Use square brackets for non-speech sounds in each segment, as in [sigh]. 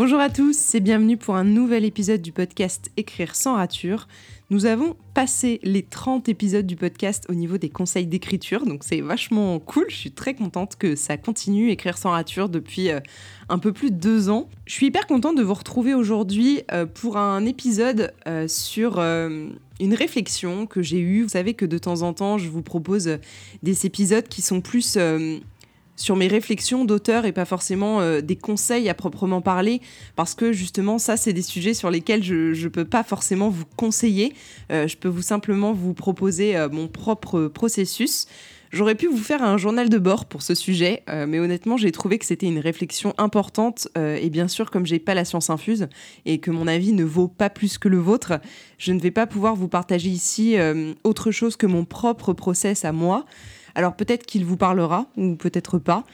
Bonjour à tous et bienvenue pour un nouvel épisode du podcast Écrire sans rature. Nous avons passé les 30 épisodes du podcast au niveau des conseils d'écriture, donc c'est vachement cool. Je suis très contente que ça continue, Écrire sans rature, depuis euh, un peu plus de deux ans. Je suis hyper contente de vous retrouver aujourd'hui euh, pour un épisode euh, sur une réflexion que j'ai eue. Vous savez que de temps en temps, je vous propose des épisodes qui sont plus sur mes réflexions d'auteur et pas forcément euh, des conseils à proprement parler, parce que justement, ça, c'est des sujets sur lesquels je ne peux pas forcément vous conseiller. Euh, je peux vous simplement vous proposer euh, mon propre processus. J'aurais pu vous faire un journal de bord pour ce sujet, mais honnêtement, j'ai trouvé que c'était une réflexion importante. et bien sûr, comme j'ai pas la science infuse et que mon avis ne vaut pas plus que le vôtre, je ne vais pas pouvoir vous partager ici autre chose que mon propre process à moi. Alors peut-être qu'il vous parlera, ou peut-être pas,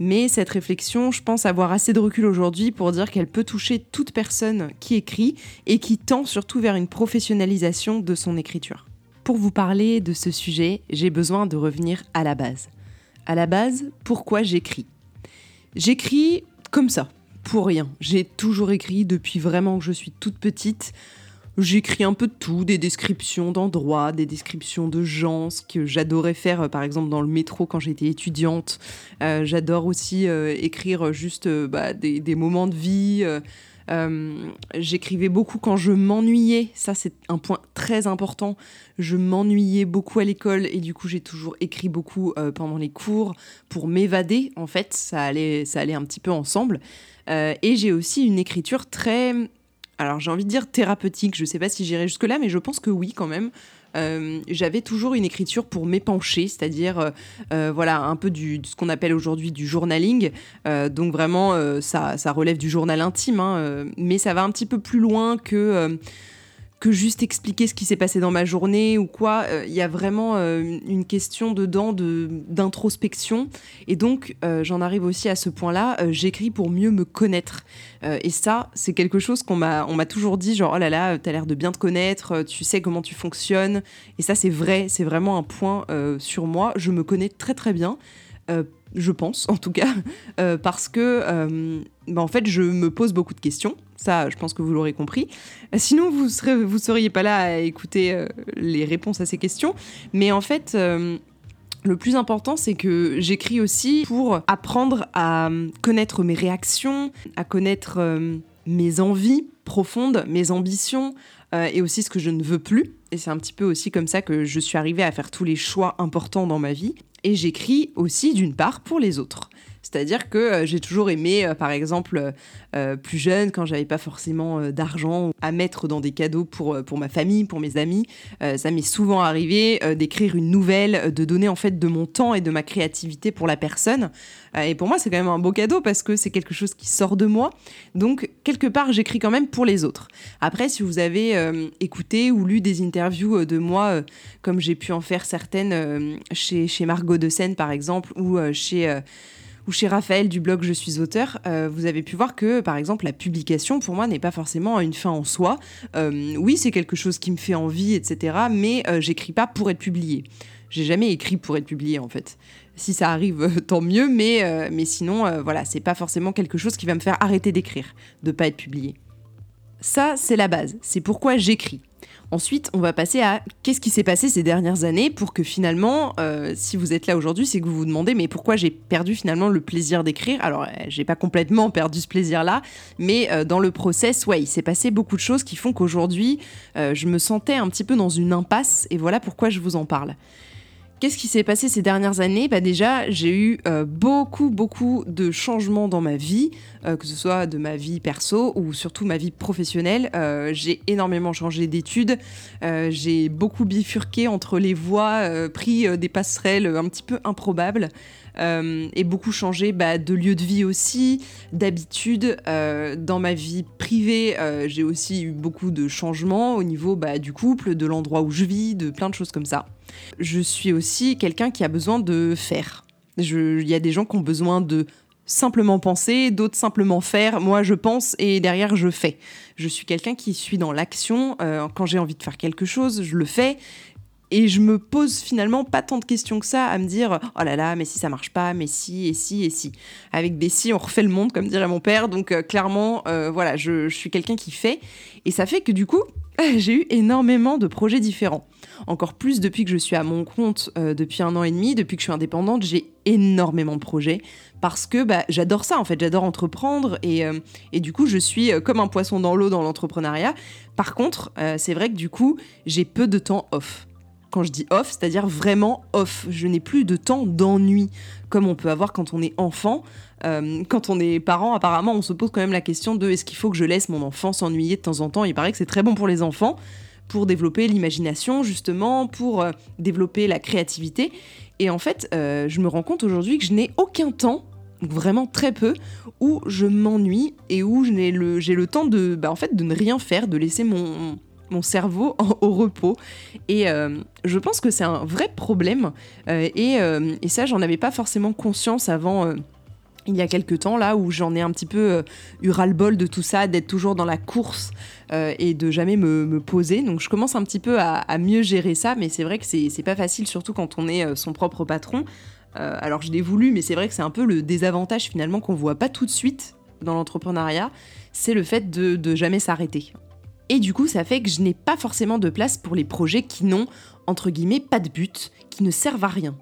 mais cette réflexion, je pense avoir assez de recul aujourd'hui pour dire qu'elle peut toucher toute personne qui écrit et qui tend surtout vers une professionnalisation de son écriture. Pour vous parler de ce sujet, j'ai besoin de revenir à la base. À la base, pourquoi j'écris? J'écris comme ça, pour rien. J'ai toujours écrit depuis vraiment que je suis toute petite. J'écris un peu de tout, des descriptions d'endroits, des descriptions de gens, ce que j'adorais faire euh, par exemple dans le métro quand j'étais étudiante. Euh, j'adore aussi euh, écrire juste bah, des, moments de vie. J'écrivais beaucoup quand je m'ennuyais, ça c'est un point très important. Je m'ennuyais beaucoup à l'école et du coup j'ai toujours écrit beaucoup pendant les cours pour m'évader en fait, ça allait, ça allait un petit peu ensemble. et j'ai aussi une écriture très alors j'ai envie de dire thérapeutique, je ne sais pas si j'irai jusque-là, mais je pense que oui quand même. Euh, j'avais toujours une écriture pour m'épancher, c'est-à-dire euh, euh, voilà un peu de ce qu'on appelle aujourd'hui du journaling. donc vraiment, ça, ça, relève du journal intime, hein, mais ça va un petit peu plus loin que que juste expliquer ce qui s'est passé dans ma journée ou quoi. Il y a vraiment une question dedans de d'introspection. Et donc, j'en arrive aussi à ce point-là. J'écris pour mieux me connaître. Euh, et ça, c'est quelque chose qu'on m'a, toujours dit, genre, oh là là, t'as l'air de bien te connaître, euh, tu sais comment tu fonctionnes. Et ça, c'est vrai, c'est vraiment un point euh, sur moi. Je me connais très très bien. je pense en tout cas, parce que bah, en fait je me pose beaucoup de questions, ça je pense que vous l'aurez compris. Sinon vous serez, seriez pas là à écouter les réponses à ces questions, mais en fait le plus important, c'est que j'écris aussi pour apprendre à connaître mes réactions, à connaître euh, mes envies profondes, mes ambitions euh, et aussi ce que je ne veux plus. Et c'est un petit peu aussi comme ça que je suis arrivée à faire tous les choix importants dans ma vie. Et j'écris aussi d'une part pour les autres. C'est-à-dire que euh, j'ai toujours aimé, euh, par exemple, euh, plus jeune, quand j'avais pas forcément d'argent à mettre dans des cadeaux pour, pour ma famille, pour mes amis, ça m'est souvent arrivé d'écrire une nouvelle, de donner en fait de mon temps et de ma créativité pour la personne. et pour moi, c'est quand même un beau cadeau parce que c'est quelque chose qui sort de moi. Donc, quelque part, j'écris quand même pour les autres. Après, si vous avez écouté ou lu des interviews de moi, comme j'ai pu en faire certaines chez, chez Margot de Seine, par exemple, ou chez ou chez Raphaël du blog Je suis auteur, euh, vous avez pu voir que, par exemple, la publication, pour moi, n'est pas forcément une fin en soi. Euh, oui, c'est quelque chose qui me fait envie, etc., mais euh, j'écris pas pour être publié. J'ai jamais écrit pour être publié, en fait. Si ça arrive, tant mieux, mais, mais sinon, voilà, c'est pas forcément quelque chose qui va me faire arrêter d'écrire, de pas être publié. Ça, c'est la base. C'est pourquoi j'écris. Ensuite, on va passer à qu'est-ce qui s'est passé ces dernières années pour que finalement, euh, si vous êtes là aujourd'hui, c'est que vous vous demandez mais pourquoi j'ai perdu finalement le plaisir d'écrire? Alors, euh, j'ai pas complètement perdu ce plaisir-là, mais euh, dans le process, ouais, il s'est passé beaucoup de choses qui font qu'aujourd'hui, je me sentais un petit peu dans une impasse et voilà pourquoi je vous en parle. Qu'est-ce qui s'est passé ces dernières années? Bah Déjà, j'ai eu euh, beaucoup, beaucoup de changements dans ma vie, euh, que ce soit de ma vie perso ou surtout ma vie professionnelle. Euh, j'ai énormément changé d'études, j'ai beaucoup bifurqué entre les voies, pris des passerelles un petit peu improbables. et beaucoup changé bah, de lieu de vie aussi, d'habitude. dans ma vie privée, j'ai aussi eu beaucoup de changements au niveau bah, du couple, de l'endroit où je vis, de plein de choses comme ça. Je suis aussi quelqu'un qui a besoin de faire. Il y a des gens qui ont besoin de simplement penser, d'autres simplement faire. Moi, je pense et derrière, je fais. Je suis quelqu'un qui suis dans l'action. Euh, quand j'ai envie de faire quelque chose, je le fais. et je me pose finalement pas tant de questions que ça à me dire oh là là, mais si ça marche pas, mais si, et si, et si. Avec des si, on refait le monde, comme dirait mon père. Donc euh, clairement, euh, voilà, je, je suis quelqu'un qui fait. Et ça fait que du coup, [laughs] j'ai eu énormément de projets différents. Encore plus depuis que je suis à mon compte euh, depuis un an et demi, depuis que je suis indépendante, j'ai énormément de projets parce que bah, j'adore ça en fait, j'adore entreprendre et, euh, du coup je suis euh, comme un poisson dans l'eau dans l'entrepreneuriat. Par contre, c'est vrai que du coup j'ai peu de temps off. Quand je dis off, c'est-à-dire vraiment off. Je n'ai plus de temps d'ennui comme on peut avoir quand on est enfant. quand on est parent, apparemment, on se pose quand même la question de est-ce qu'il faut que je laisse mon enfant s'ennuyer de temps en temps? Il paraît que c'est très bon pour les enfants pour développer l'imagination, justement, pour euh, développer la créativité. Et en fait, euh, je me rends compte aujourd'hui que je n'ai aucun temps vraiment très peu, où je m'ennuie et où j'ai le, temps de, bah, de ne rien faire, de laisser mon, mon cerveau [laughs] au repos. Et euh, je pense que c'est un vrai problème. et, et, ça, j'en avais pas forcément conscience avant il y a quelques temps là où j'en ai un petit peu euh, eu ras-le-bol de tout ça, d'être toujours dans la course euh, et de jamais me, poser. Donc je commence un petit peu à, mieux gérer ça, mais c'est vrai que c'est pas facile, surtout quand on est euh, son propre patron. alors je l'ai voulu, mais c'est vrai que c'est un peu le désavantage finalement qu'on voit pas tout de suite dans l'entrepreneuriat, c'est le fait de, de jamais s'arrêter. Et du coup, ça fait que je n'ai pas forcément de place pour les projets qui n'ont, entre guillemets, pas de but, qui ne servent à rien.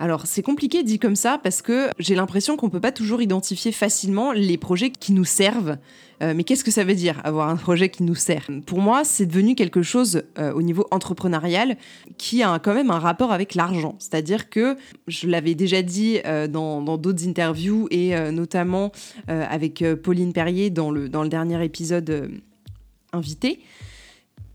Alors c'est compliqué dit comme ça parce que j'ai l'impression qu'on peut pas toujours identifier facilement les projets qui nous servent. Euh, mais qu'est-ce que ça veut dire avoir un projet qui nous sert? Pour moi, c'est devenu quelque chose euh, au niveau entrepreneurial qui a quand même un rapport avec l'argent. C'est-à-dire que je l'avais déjà dit euh, dans d'autres interviews et notamment avec Pauline Perrier dans le, dans le dernier épisode invité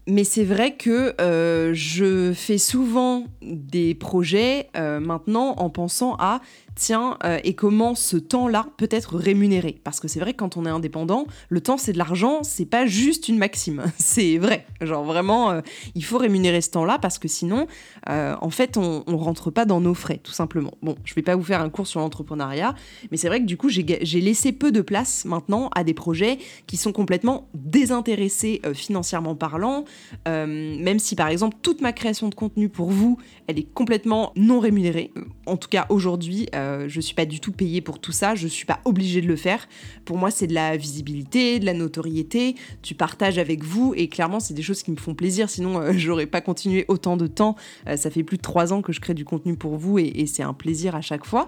mais c'est vrai que euh, je fais souvent des projets euh, maintenant en pensant à tiens, euh, et comment ce temps-là peut être rémunéré Parce que c'est vrai que quand on est indépendant, le temps c'est de l'argent, c'est pas juste une maxime, [laughs] c'est vrai. Genre vraiment, euh, il faut rémunérer ce temps-là parce que sinon, euh, en fait, on, on, rentre pas dans nos frais, tout simplement. Bon, je vais pas vous faire un cours sur l'entrepreneuriat, mais c'est vrai que du coup, j'ai laissé peu de place maintenant à des projets qui sont complètement désintéressés financièrement parlant, même si par exemple toute ma création de contenu pour vous, elle est complètement non rémunérée. En tout cas aujourd'hui, je suis pas du tout payée pour tout ça, je suis pas obligée de le faire. Pour moi, c'est de la visibilité, de la notoriété, tu partages avec vous et clairement, c'est des choses qui me font plaisir. Sinon, euh, [laughs] j'aurais pas continué autant de temps. Euh, ça fait plus de trois ans que je crée du contenu pour vous et, c'est un plaisir à chaque fois.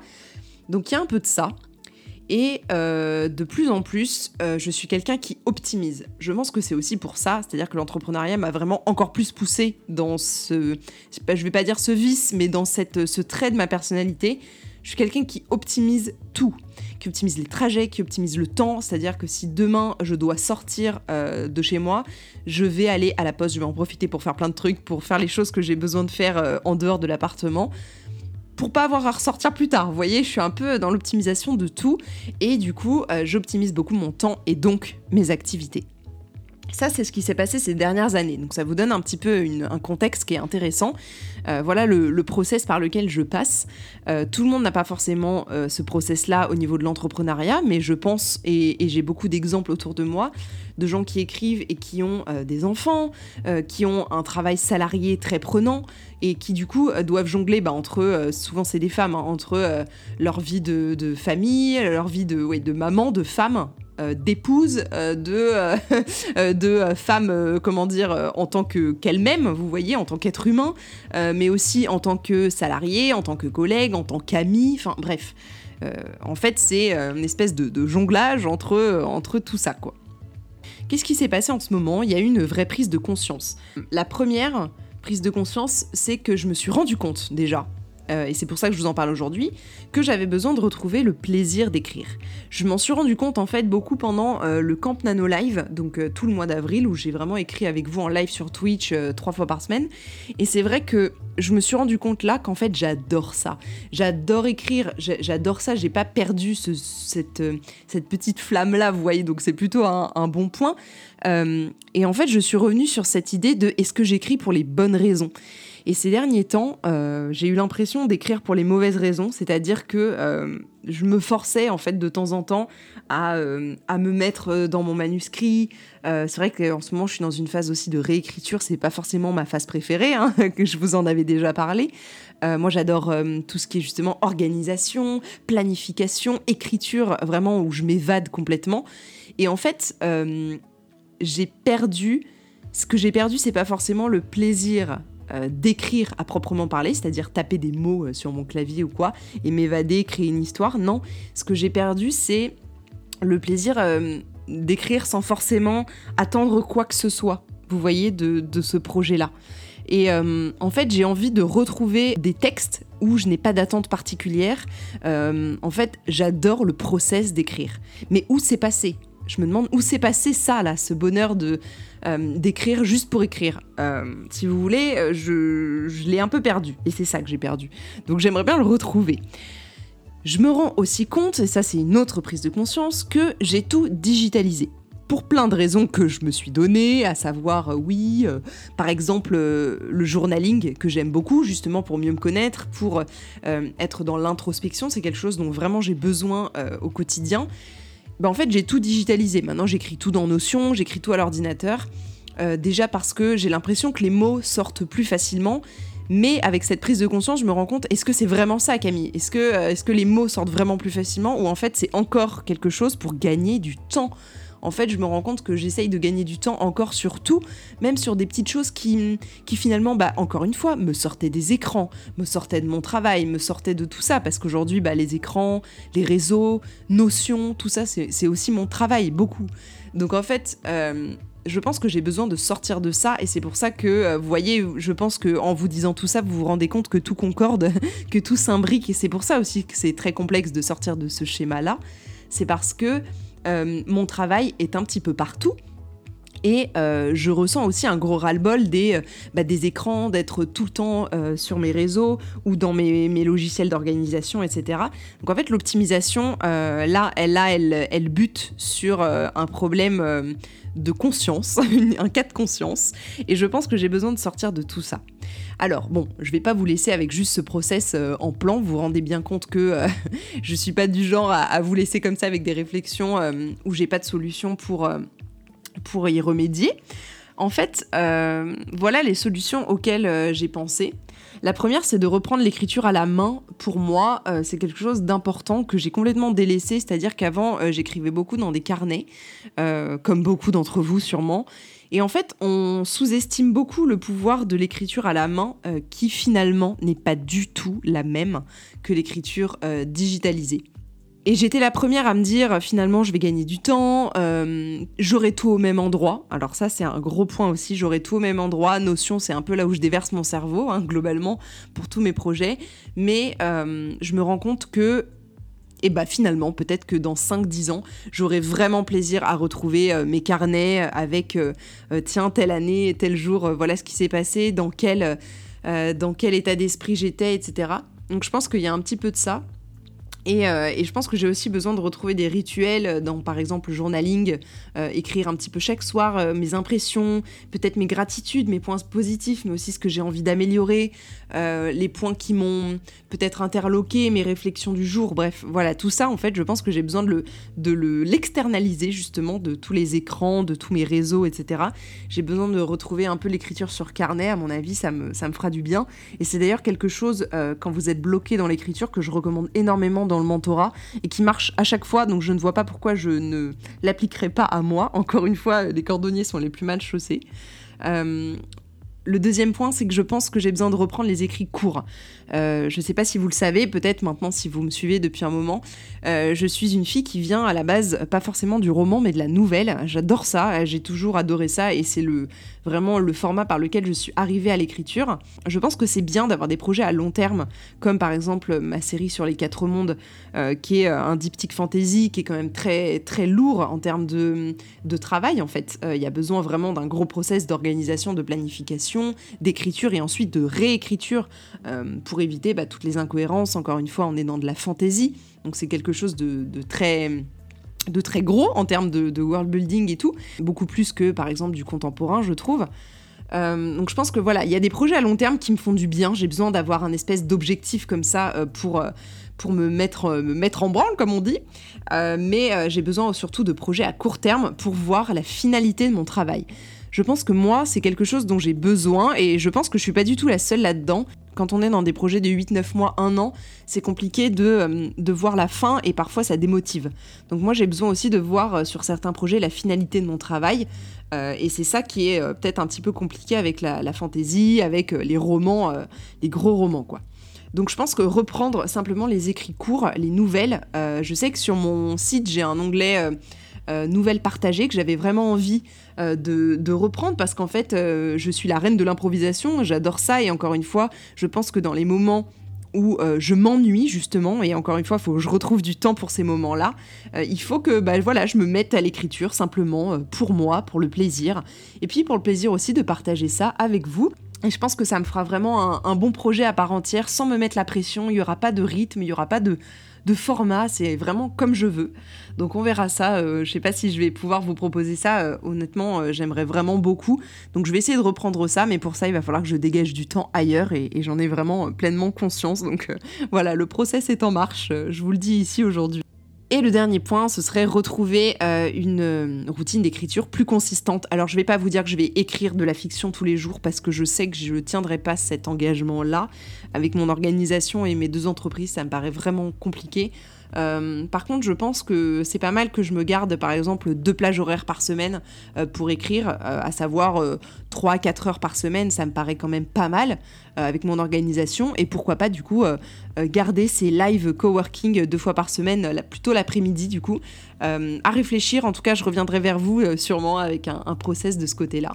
Donc, il y a un peu de ça. Et de plus en plus, je suis quelqu'un qui optimise. Je pense que c'est aussi pour ça, c'est-à-dire que l'entrepreneuriat m'a vraiment encore plus poussé dans ce, je vais pas dire ce vice, mais dans cette, ce trait de ma personnalité. Je suis quelqu'un qui optimise tout, qui optimise les trajets, qui optimise le temps. C'est-à-dire que si demain je dois sortir euh, de chez moi, je vais aller à la poste, je vais en profiter pour faire plein de trucs, pour faire les choses que j'ai besoin de faire euh, en dehors de l'appartement pour pas avoir à ressortir plus tard. Vous voyez, je suis un peu dans l'optimisation de tout et du coup, euh, j'optimise beaucoup mon temps et donc mes activités. Ça, c'est ce qui s'est passé ces dernières années. Donc ça vous donne un petit peu un contexte qui est intéressant. Euh, voilà le, process par lequel je passe. Euh, tout le monde n'a pas forcément euh, ce process-là au niveau de l'entrepreneuriat, mais je pense, et, j'ai beaucoup d'exemples autour de moi, de gens qui écrivent et qui ont des enfants, qui ont un travail salarié très prenant et qui du coup doivent jongler bah, entre, souvent c'est des femmes, hein, entre leur vie de, famille, leur vie de, ouais, de maman, de femme d'épouse, euh, de, euh, [laughs] de femme, comment dire, en tant que qu'elle-même, vous voyez, en tant qu'être humain, mais aussi en tant que salarié, en tant que collègue, en tant qu'ami, enfin bref. en fait, c'est une espèce de, de, jonglage entre, entre tout ça, quoi. Qu'est-ce qui s'est passé en ce moment? Il y a eu une vraie prise de conscience. La première prise de conscience, c'est que je me suis rendu compte déjà euh, et c'est pour ça que je vous en parle aujourd'hui, que j'avais besoin de retrouver le plaisir d'écrire. Je m'en suis rendu compte en fait beaucoup pendant euh, le Camp Nano Live, donc euh, tout le mois d'avril, où j'ai vraiment écrit avec vous en live sur Twitch trois fois par semaine. Et c'est vrai que je me suis rendu compte là qu'en fait j'adore ça. J'adore écrire, j'adore ça, j'ai pas perdu cette, petite flamme là, vous voyez, donc c'est plutôt un, un, bon point. et en fait je suis revenue sur cette idée de est-ce que j'écris pour les bonnes raisons? Et ces derniers temps, euh, j'ai eu l'impression d'écrire pour les mauvaises raisons, c'est-à-dire que euh, je me forçais en fait de temps en temps à, euh, à me mettre dans mon manuscrit. c'est vrai qu'en ce moment, je suis dans une phase aussi de réécriture. C'est pas forcément ma phase préférée, hein, [laughs] que je vous en avais déjà parlé. moi, j'adore tout ce qui est justement organisation, planification, écriture, vraiment où je m'évade complètement. Et en fait, j'ai perdu. Ce que j'ai perdu, c'est pas forcément le plaisir euh, d'écrire à proprement parler, c'est-à-dire taper des mots euh, sur mon clavier ou quoi, et m'évader, créer une histoire. Non, ce que j'ai perdu, c'est le plaisir euh, d'écrire sans forcément attendre quoi que ce soit, vous voyez, de, ce projet-là. Et en fait, j'ai envie de retrouver des textes où je n'ai pas d'attente particulière. en fait, j'adore le process d'écrire. Mais où c'est passé? Je me demande où s'est passé ça, là, ce bonheur de euh, d'écrire juste pour écrire. Euh, si vous voulez, euh, je, l'ai un peu perdu. Et c'est ça que j'ai perdu. Donc j'aimerais bien le retrouver. Je me rends aussi compte, et ça c'est une autre prise de conscience, que j'ai tout digitalisé pour plein de raisons que je me suis données, à savoir, oui, par exemple, le journaling, que j'aime beaucoup, justement pour mieux me connaître, pour être dans l'introspection, c'est quelque chose dont vraiment j'ai besoin au quotidien. Bah, en fait, j'ai tout digitalisé. Maintenant, j'écris tout dans Notion, j'écris tout à l'ordinateur. Euh, déjà parce que j'ai l'impression que les mots sortent plus facilement. Mais avec cette prise de conscience, je me rends compte, est-ce que c'est vraiment ça, Camille? Euh, est-ce que les mots sortent vraiment plus facilement? Ou en fait, c'est encore quelque chose pour gagner du temps? En fait, je me rends compte que j'essaye de gagner du temps encore sur tout, même sur des petites choses qui, finalement, bah, encore une fois, me sortaient des écrans, me sortaient de mon travail, me sortaient de tout ça, parce qu'aujourd'hui, bah, les écrans, les réseaux, notions, tout ça, c'est aussi mon travail, beaucoup. Donc en fait, euh, je pense que j'ai besoin de sortir de ça. Et c'est pour ça que euh, vous voyez je pense que en vous disant tout ça vous vous rendez compte que tout concorde [laughs] que tout s'imbrique. Et c'est pour ça aussi que c'est très complexe de sortir de ce schéma là c'est parce que mon travail est un petit peu partout. Et euh, je ressens aussi un gros ras-le-bol des, euh, bah, des écrans, d'être tout le temps sur mes réseaux ou dans mes, logiciels d'organisation, etc. Donc en fait, l'optimisation, là, elle, là elle, elle bute sur un problème de conscience, [laughs] un cas de conscience. Et je pense que j'ai besoin de sortir de tout ça. Alors bon, je vais pas vous laisser avec juste ce process euh, en plan. Vous vous rendez bien compte que euh, [laughs] je suis pas du genre à, vous laisser comme ça avec des réflexions euh, où j'ai pas de solution pour, pour y remédier. En fait, voilà les solutions auxquelles j'ai pensé. La première, c'est de reprendre l'écriture à la main. Pour moi, c'est quelque chose d'important que j'ai complètement délaissé, c'est-à-dire qu'avant, j'écrivais beaucoup dans des carnets, comme beaucoup d'entre vous sûrement. Et en fait, on sous-estime beaucoup le pouvoir de l'écriture à la main, euh, qui finalement n'est pas du tout la même que l'écriture euh, digitalisée. Et j'étais la première à me dire finalement je vais gagner du temps, euh, j'aurai tout au même endroit. Alors ça c'est un gros point aussi, j'aurai tout au même endroit. Notion c'est un peu là où je déverse mon cerveau hein, globalement pour tous mes projets. Mais je me rends compte que et bah finalement, peut-être que dans 5-10 ans, j'aurai vraiment plaisir à retrouver euh, mes carnets avec euh, euh, tiens, telle année, tel jour, voilà ce qui s'est passé, dans quel, dans quel état d'esprit j'étais, etc. Donc je pense qu'il y a un petit peu de ça. Euh, et, je pense que j'ai aussi besoin de retrouver des rituels dans, par exemple, le journaling, euh, écrire un petit peu chaque soir euh, mes impressions, peut-être mes gratitudes, mes points positifs, mais aussi ce que j'ai envie d'améliorer, les points qui m'ont peut-être interloqué, mes réflexions du jour, bref, voilà, tout ça, en fait, je pense que j'ai besoin de, le, de l'externaliser, justement, de tous les écrans, de tous mes réseaux, etc. J'ai besoin de retrouver un peu l'écriture sur carnet, à mon avis, ça me, fera du bien. Et c'est d'ailleurs quelque chose, quand vous êtes bloqué dans l'écriture, que je recommande énormément le mentorat et qui marche à chaque fois, donc je ne vois pas pourquoi je ne l'appliquerai pas à moi. Encore une fois, les cordonniers sont les plus mal chaussés. Euh, le deuxième point, c'est que je pense que j'ai besoin de reprendre les écrits courts. Euh, je ne sais pas si vous le savez, peut-être maintenant si vous me suivez depuis un moment. Euh, je suis une fille qui vient à la base pas forcément du roman, mais de la nouvelle. J'adore ça, j'ai toujours adoré ça et c'est vraiment le format par lequel je suis arrivée à l'écriture. Je pense que c'est bien d'avoir des projets à long terme, comme par exemple ma série sur les quatre mondes, euh, qui est un diptyque fantasy, qui est quand même très très lourd en termes de, de travail en fait. Il y a besoin vraiment d'un gros process d'organisation, de planification, d'écriture et ensuite de réécriture pour pour éviter bah, toutes les incohérences. Encore une fois, on est dans de la fantaisie, donc c'est quelque chose de, très gros en termes de, world building et tout, beaucoup plus que par exemple du contemporain, je trouve. donc je pense que voilà, il y a des projets à long terme qui me font du bien. J'ai besoin d'avoir un espèce d'objectif comme ça pour pour me mettre en branle, comme on dit. mais j'ai besoin surtout de projets à court terme pour voir la finalité de mon travail. Je pense que moi, c'est quelque chose dont j'ai besoin et je pense que je suis pas du tout la seule là-dedans. Quand on est dans des projets de 8-9 mois, 1 an, c'est compliqué de, euh, de, voir la fin et parfois ça démotive. Donc moi j'ai besoin aussi de voir euh, sur certains projets la finalité de mon travail. Euh, et c'est ça qui est peut-être un petit peu compliqué avec la, la fantaisie, avec les romans, les gros romans quoi. Donc je pense que reprendre simplement les écrits courts, les nouvelles, je sais que sur mon site j'ai un onglet euh, nouvelles partagées que j'avais vraiment envie euh, de, reprendre parce qu'en fait, euh, je suis la reine de l'improvisation, j'adore ça et encore une fois, je pense que dans les moments où je m'ennuie justement, et encore une fois, il faut que je retrouve du temps pour ces moments-là, il faut que bah, voilà, je me mette à l'écriture simplement pour moi, pour le plaisir, et puis pour le plaisir aussi de partager ça avec vous. Et je pense que ça me fera vraiment un, bon projet à part entière, sans me mettre la pression, il n'y aura pas de rythme, il n'y aura pas de, de format, c'est vraiment comme je veux. Donc on verra ça. Euh, je sais pas si je vais pouvoir vous proposer ça. Euh, honnêtement, euh, j'aimerais vraiment beaucoup. Donc je vais essayer de reprendre ça, mais pour ça, il va falloir que je dégage du temps ailleurs et, j'en ai vraiment pleinement conscience. Donc [laughs] voilà, le process est en marche. je vous le dis ici aujourd'hui. Et le dernier point, ce serait retrouver euh, une euh, routine d'écriture plus consistante. Alors je vais pas vous dire que je vais écrire de la fiction tous les jours parce que je sais que je ne tiendrai pas cet engagement-là. Avec mon organisation et mes deux entreprises, ça me paraît vraiment compliqué. Euh, par contre, je pense que c'est pas mal que je me garde par exemple deux plages horaires par semaine euh, pour écrire, euh, à savoir 3-4 heures par semaine, ça me paraît quand même pas mal avec mon organisation. Et pourquoi pas du coup garder ces live coworking deux fois par semaine, plutôt l'après-midi du coup, à réfléchir. En tout cas, je reviendrai vers vous sûrement avec un, un, process de ce côté-là.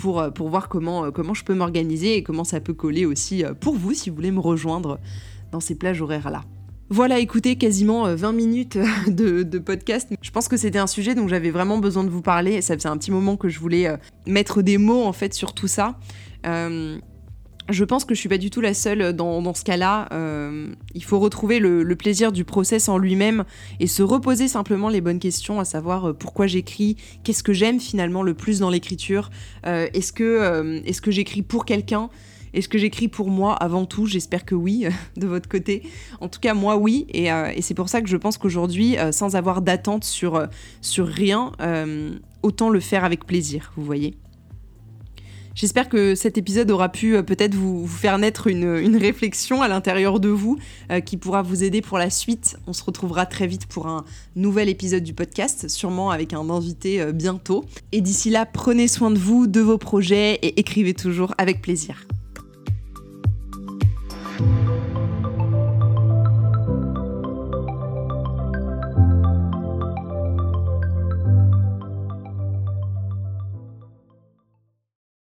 Pour, pour voir comment, comment je peux m'organiser et comment ça peut coller aussi pour vous si vous voulez me rejoindre dans ces plages horaires-là. Voilà, écoutez, quasiment 20 euh, minutes de, podcast. Je pense que c'était un sujet dont j'avais vraiment besoin de vous parler. Ça faisait un petit moment que je voulais euh, mettre des mots en fait sur tout ça. Euh, je pense que je suis pas du tout la seule dans, ce cas-là. il faut retrouver le, plaisir du process en lui-même et se reposer simplement les bonnes questions, à savoir pourquoi j'écris, qu'est-ce que j'aime finalement le plus dans l'écriture, est-ce que, est que j'écris pour quelqu'un est-ce que j'écris pour moi avant tout J'espère que oui, [laughs] de votre côté. En tout cas, moi, oui. Et, euh, c'est pour ça que je pense qu'aujourd'hui, euh, sans avoir d'attente sur, euh, sur rien, autant le faire avec plaisir, vous voyez J'espère que cet épisode aura pu peut-être vous, faire naître une, réflexion à l'intérieur de vous qui pourra vous aider pour la suite. On se retrouvera très vite pour un nouvel épisode du podcast, sûrement avec un invité bientôt. Et d'ici là, prenez soin de vous, de vos projets et écrivez toujours avec plaisir.